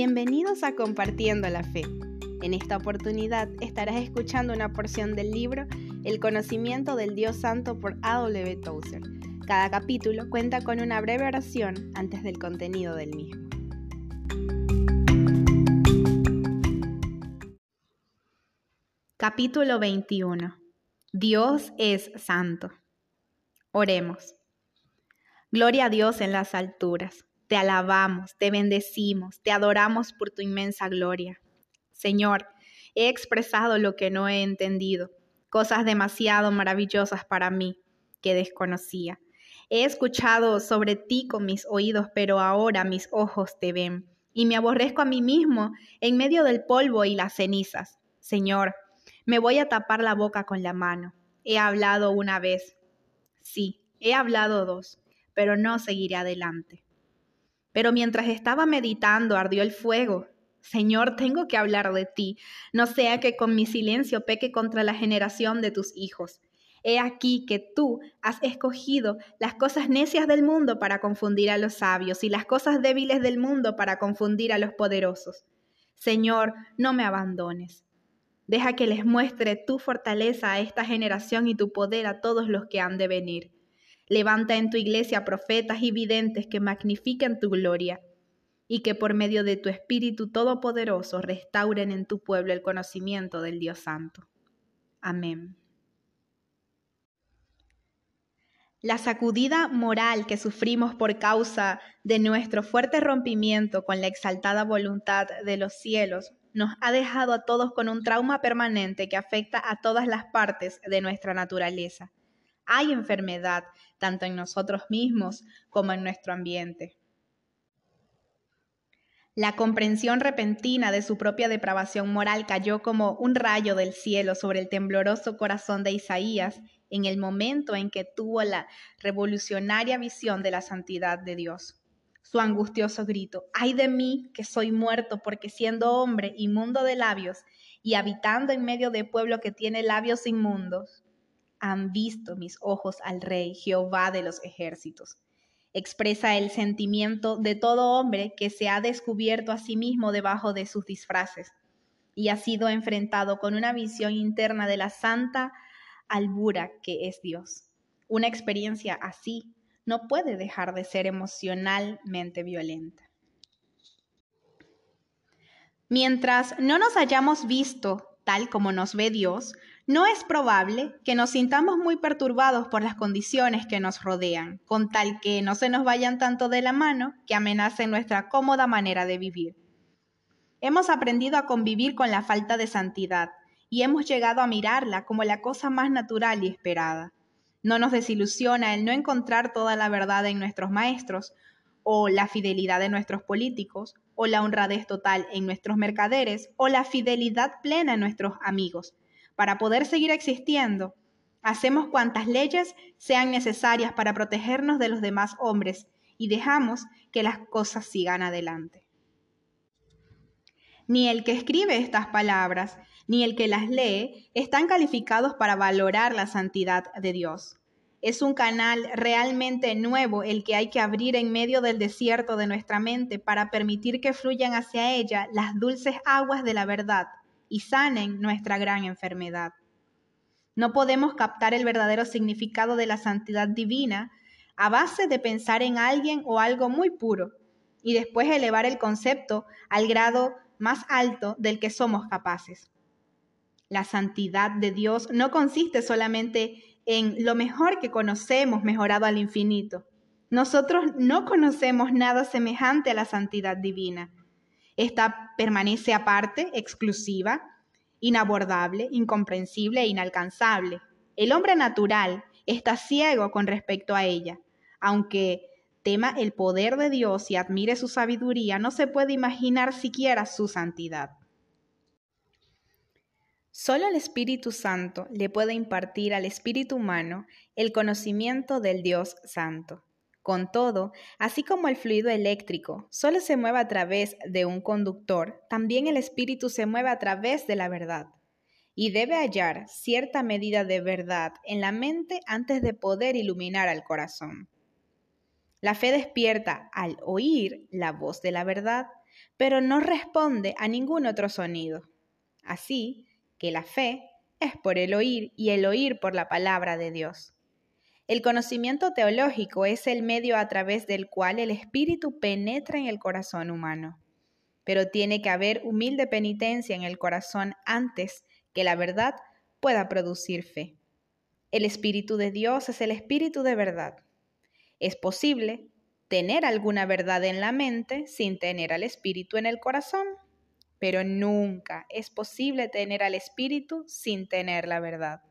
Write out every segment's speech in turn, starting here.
Bienvenidos a Compartiendo la Fe. En esta oportunidad estarás escuchando una porción del libro El conocimiento del Dios Santo por A.W. Tozer. Cada capítulo cuenta con una breve oración antes del contenido del mismo. Capítulo 21. Dios es santo. Oremos. Gloria a Dios en las alturas te alabamos, te bendecimos, te adoramos por tu inmensa gloria. Señor, he expresado lo que no he entendido, cosas demasiado maravillosas para mí que desconocía. He escuchado sobre ti con mis oídos, pero ahora mis ojos te ven, y me aborrezco a mí mismo en medio del polvo y las cenizas. Señor, me voy a tapar la boca con la mano. He hablado una vez. Sí, he hablado dos, pero no seguiré adelante. Pero mientras estaba meditando ardió el fuego. Señor, tengo que hablar de ti, no sea que con mi silencio peque contra la generación de tus hijos. He aquí que tú has escogido las cosas necias del mundo para confundir a los sabios y las cosas débiles del mundo para confundir a los poderosos. Señor, no me abandones. Deja que les muestre tu fortaleza a esta generación y tu poder a todos los que han de venir. Levanta en tu iglesia profetas y videntes que magnifiquen tu gloria y que por medio de tu Espíritu Todopoderoso restauren en tu pueblo el conocimiento del Dios Santo. Amén. La sacudida moral que sufrimos por causa de nuestro fuerte rompimiento con la exaltada voluntad de los cielos nos ha dejado a todos con un trauma permanente que afecta a todas las partes de nuestra naturaleza hay enfermedad, tanto en nosotros mismos como en nuestro ambiente. La comprensión repentina de su propia depravación moral cayó como un rayo del cielo sobre el tembloroso corazón de Isaías en el momento en que tuvo la revolucionaria visión de la santidad de Dios. Su angustioso grito, ay de mí que soy muerto porque siendo hombre inmundo de labios y habitando en medio de pueblo que tiene labios inmundos, han visto mis ojos al Rey, Jehová de los ejércitos. Expresa el sentimiento de todo hombre que se ha descubierto a sí mismo debajo de sus disfraces y ha sido enfrentado con una visión interna de la santa albura que es Dios. Una experiencia así no puede dejar de ser emocionalmente violenta. Mientras no nos hayamos visto tal como nos ve Dios, no es probable que nos sintamos muy perturbados por las condiciones que nos rodean, con tal que no se nos vayan tanto de la mano que amenacen nuestra cómoda manera de vivir. Hemos aprendido a convivir con la falta de santidad y hemos llegado a mirarla como la cosa más natural y esperada. No nos desilusiona el no encontrar toda la verdad en nuestros maestros, o la fidelidad de nuestros políticos, o la honradez total en nuestros mercaderes, o la fidelidad plena en nuestros amigos para poder seguir existiendo, hacemos cuantas leyes sean necesarias para protegernos de los demás hombres y dejamos que las cosas sigan adelante. Ni el que escribe estas palabras, ni el que las lee, están calificados para valorar la santidad de Dios. Es un canal realmente nuevo el que hay que abrir en medio del desierto de nuestra mente para permitir que fluyan hacia ella las dulces aguas de la verdad y sanen nuestra gran enfermedad. No podemos captar el verdadero significado de la santidad divina a base de pensar en alguien o algo muy puro y después elevar el concepto al grado más alto del que somos capaces. La santidad de Dios no consiste solamente en lo mejor que conocemos mejorado al infinito. Nosotros no conocemos nada semejante a la santidad divina. Esta permanece aparte, exclusiva, inabordable, incomprensible e inalcanzable. El hombre natural está ciego con respecto a ella. Aunque tema el poder de Dios y admire su sabiduría, no se puede imaginar siquiera su santidad. Solo el Espíritu Santo le puede impartir al espíritu humano el conocimiento del Dios Santo. Con todo, así como el fluido eléctrico solo se mueve a través de un conductor, también el espíritu se mueve a través de la verdad y debe hallar cierta medida de verdad en la mente antes de poder iluminar al corazón. La fe despierta al oír la voz de la verdad, pero no responde a ningún otro sonido. Así que la fe es por el oír y el oír por la palabra de Dios. El conocimiento teológico es el medio a través del cual el Espíritu penetra en el corazón humano. Pero tiene que haber humilde penitencia en el corazón antes que la verdad pueda producir fe. El Espíritu de Dios es el Espíritu de verdad. Es posible tener alguna verdad en la mente sin tener al Espíritu en el corazón pero nunca es posible tener al Espíritu sin tener la verdad.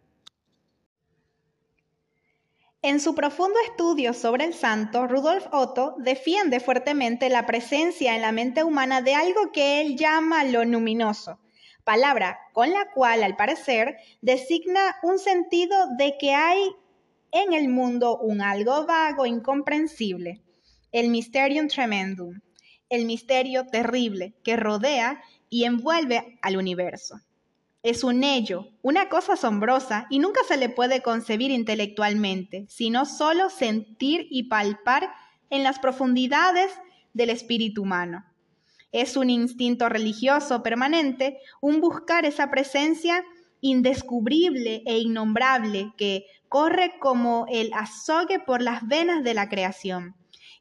En su profundo estudio sobre el santo, Rudolf Otto defiende fuertemente la presencia en la mente humana de algo que él llama lo luminoso, palabra con la cual, al parecer, designa un sentido de que hay en el mundo un algo vago, incomprensible, el mysterium tremendum, el misterio terrible que rodea y envuelve al universo. Es un ello, una cosa asombrosa y nunca se le puede concebir intelectualmente, sino solo sentir y palpar en las profundidades del espíritu humano. Es un instinto religioso permanente, un buscar esa presencia indescubrible e innombrable que corre como el azogue por las venas de la creación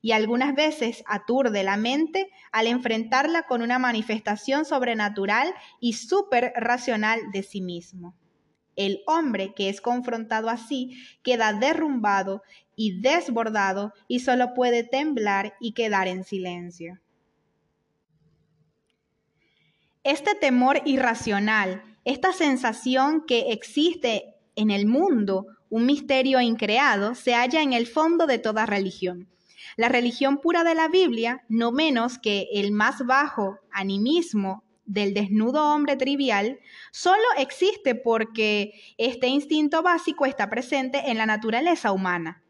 y algunas veces aturde la mente al enfrentarla con una manifestación sobrenatural y súper racional de sí mismo. El hombre que es confrontado así queda derrumbado y desbordado y solo puede temblar y quedar en silencio. Este temor irracional, esta sensación que existe en el mundo, un misterio increado, se halla en el fondo de toda religión. La religión pura de la Biblia, no menos que el más bajo animismo del desnudo hombre trivial, solo existe porque este instinto básico está presente en la naturaleza humana.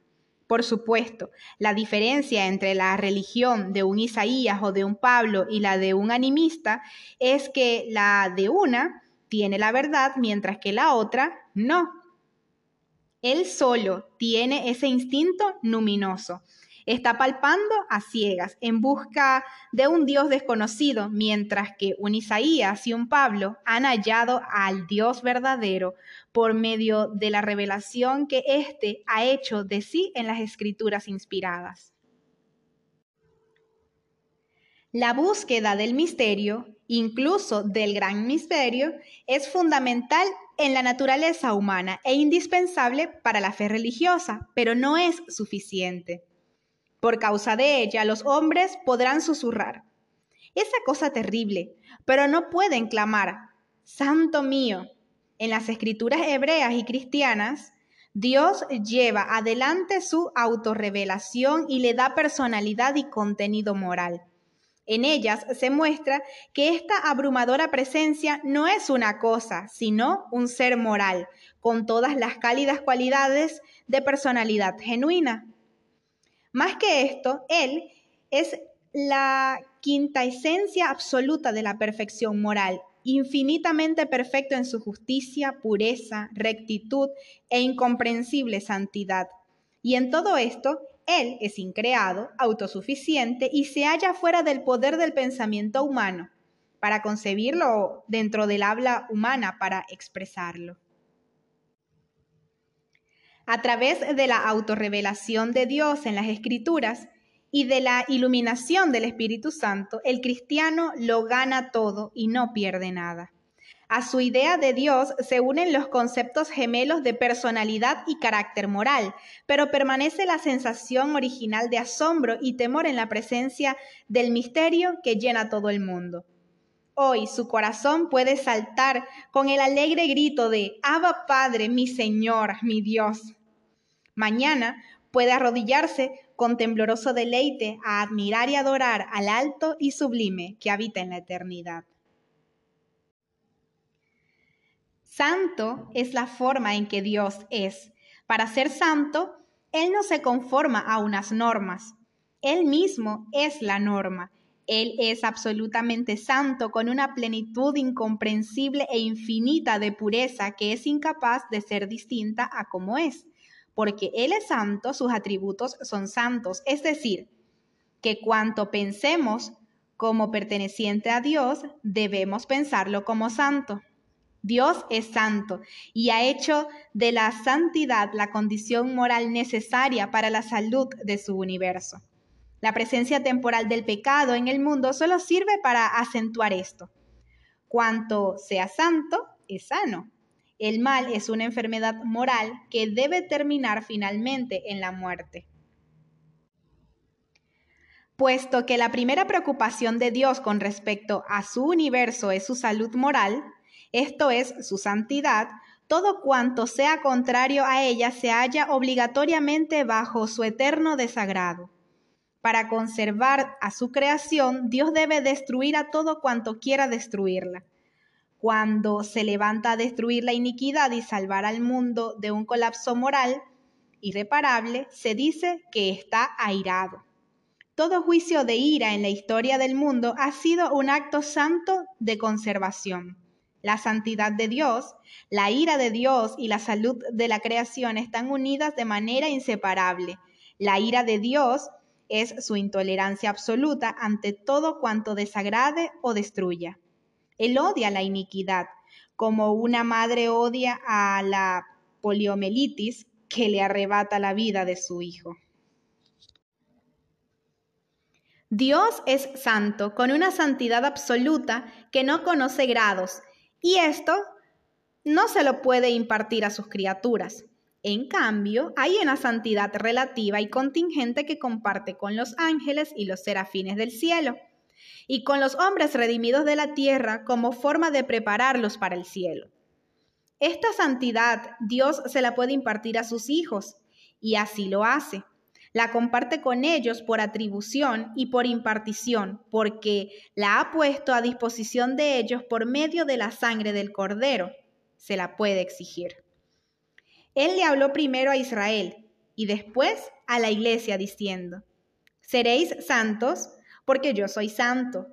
Por supuesto, la diferencia entre la religión de un Isaías o de un Pablo y la de un animista es que la de una tiene la verdad mientras que la otra no. Él solo tiene ese instinto luminoso Está palpando a ciegas en busca de un Dios desconocido, mientras que un Isaías y un Pablo han hallado al Dios verdadero por medio de la revelación que éste ha hecho de sí en las escrituras inspiradas. La búsqueda del misterio, incluso del gran misterio, es fundamental en la naturaleza humana e indispensable para la fe religiosa, pero no es suficiente. Por causa de ella los hombres podrán susurrar. Esa cosa terrible, pero no pueden clamar, Santo mío. En las escrituras hebreas y cristianas, Dios lleva adelante su autorrevelación y le da personalidad y contenido moral. En ellas se muestra que esta abrumadora presencia no es una cosa, sino un ser moral, con todas las cálidas cualidades de personalidad genuina. Más que esto, Él es la quinta esencia absoluta de la perfección moral, infinitamente perfecto en su justicia, pureza, rectitud e incomprensible santidad. Y en todo esto, Él es increado, autosuficiente y se halla fuera del poder del pensamiento humano para concebirlo dentro del habla humana para expresarlo. A través de la autorrevelación de Dios en las Escrituras y de la iluminación del Espíritu Santo, el cristiano lo gana todo y no pierde nada. A su idea de Dios se unen los conceptos gemelos de personalidad y carácter moral, pero permanece la sensación original de asombro y temor en la presencia del misterio que llena todo el mundo. Hoy su corazón puede saltar con el alegre grito de Abba Padre, mi Señor, mi Dios. Mañana puede arrodillarse con tembloroso deleite a admirar y adorar al alto y sublime que habita en la eternidad. Santo es la forma en que Dios es. Para ser santo, Él no se conforma a unas normas. Él mismo es la norma. Él es absolutamente santo con una plenitud incomprensible e infinita de pureza que es incapaz de ser distinta a como es porque Él es santo, sus atributos son santos. Es decir, que cuanto pensemos como perteneciente a Dios, debemos pensarlo como santo. Dios es santo y ha hecho de la santidad la condición moral necesaria para la salud de su universo. La presencia temporal del pecado en el mundo solo sirve para acentuar esto. Cuanto sea santo, es sano. El mal es una enfermedad moral que debe terminar finalmente en la muerte. Puesto que la primera preocupación de Dios con respecto a su universo es su salud moral, esto es su santidad, todo cuanto sea contrario a ella se halla obligatoriamente bajo su eterno desagrado. Para conservar a su creación, Dios debe destruir a todo cuanto quiera destruirla. Cuando se levanta a destruir la iniquidad y salvar al mundo de un colapso moral irreparable, se dice que está airado. Todo juicio de ira en la historia del mundo ha sido un acto santo de conservación. La santidad de Dios, la ira de Dios y la salud de la creación están unidas de manera inseparable. La ira de Dios es su intolerancia absoluta ante todo cuanto desagrade o destruya. Él odia la iniquidad, como una madre odia a la poliomielitis que le arrebata la vida de su hijo. Dios es santo, con una santidad absoluta que no conoce grados, y esto no se lo puede impartir a sus criaturas. En cambio, hay una santidad relativa y contingente que comparte con los ángeles y los serafines del cielo y con los hombres redimidos de la tierra como forma de prepararlos para el cielo. Esta santidad Dios se la puede impartir a sus hijos, y así lo hace. La comparte con ellos por atribución y por impartición, porque la ha puesto a disposición de ellos por medio de la sangre del cordero. Se la puede exigir. Él le habló primero a Israel y después a la iglesia diciendo, Seréis santos porque yo soy santo.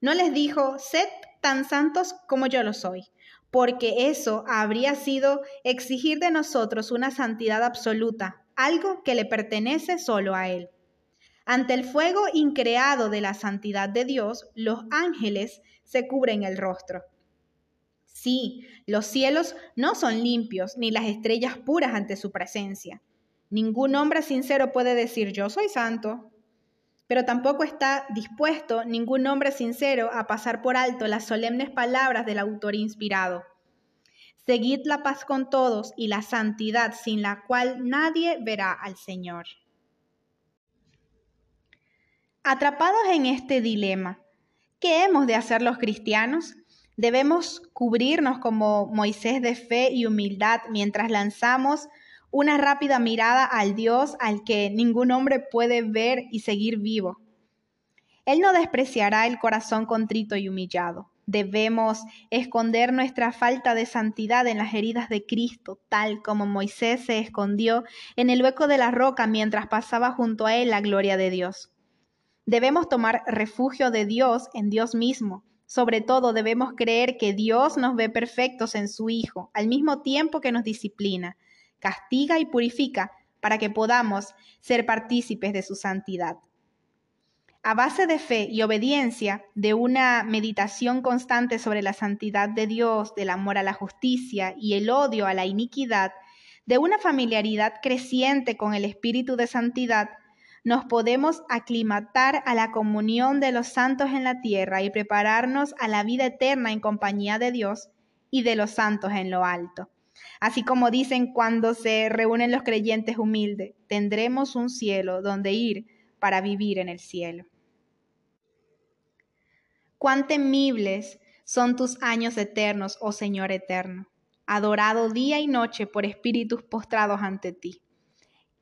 No les dijo, sed tan santos como yo lo soy, porque eso habría sido exigir de nosotros una santidad absoluta, algo que le pertenece solo a Él. Ante el fuego increado de la santidad de Dios, los ángeles se cubren el rostro. Sí, los cielos no son limpios, ni las estrellas puras ante su presencia. Ningún hombre sincero puede decir yo soy santo, pero tampoco está dispuesto ningún hombre sincero a pasar por alto las solemnes palabras del autor inspirado. Seguid la paz con todos y la santidad sin la cual nadie verá al Señor. Atrapados en este dilema, ¿qué hemos de hacer los cristianos? Debemos cubrirnos como Moisés de fe y humildad mientras lanzamos una rápida mirada al Dios al que ningún hombre puede ver y seguir vivo. Él no despreciará el corazón contrito y humillado. Debemos esconder nuestra falta de santidad en las heridas de Cristo, tal como Moisés se escondió en el hueco de la roca mientras pasaba junto a él la gloria de Dios. Debemos tomar refugio de Dios en Dios mismo. Sobre todo debemos creer que Dios nos ve perfectos en su Hijo, al mismo tiempo que nos disciplina castiga y purifica para que podamos ser partícipes de su santidad. A base de fe y obediencia, de una meditación constante sobre la santidad de Dios, del amor a la justicia y el odio a la iniquidad, de una familiaridad creciente con el espíritu de santidad, nos podemos aclimatar a la comunión de los santos en la tierra y prepararnos a la vida eterna en compañía de Dios y de los santos en lo alto. Así como dicen cuando se reúnen los creyentes humildes, tendremos un cielo donde ir para vivir en el cielo. Cuán temibles son tus años eternos, oh Señor eterno, adorado día y noche por espíritus postrados ante ti.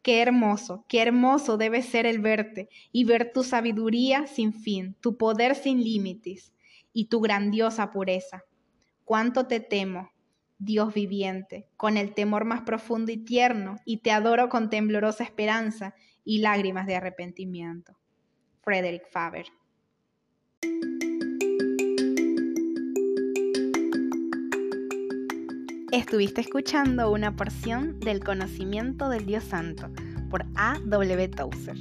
Qué hermoso, qué hermoso debe ser el verte y ver tu sabiduría sin fin, tu poder sin límites y tu grandiosa pureza. Cuánto te temo, Dios viviente, con el temor más profundo y tierno, y te adoro con temblorosa esperanza y lágrimas de arrepentimiento. Frederick Faber. Estuviste escuchando una porción del conocimiento del Dios Santo por A. W. Tozer.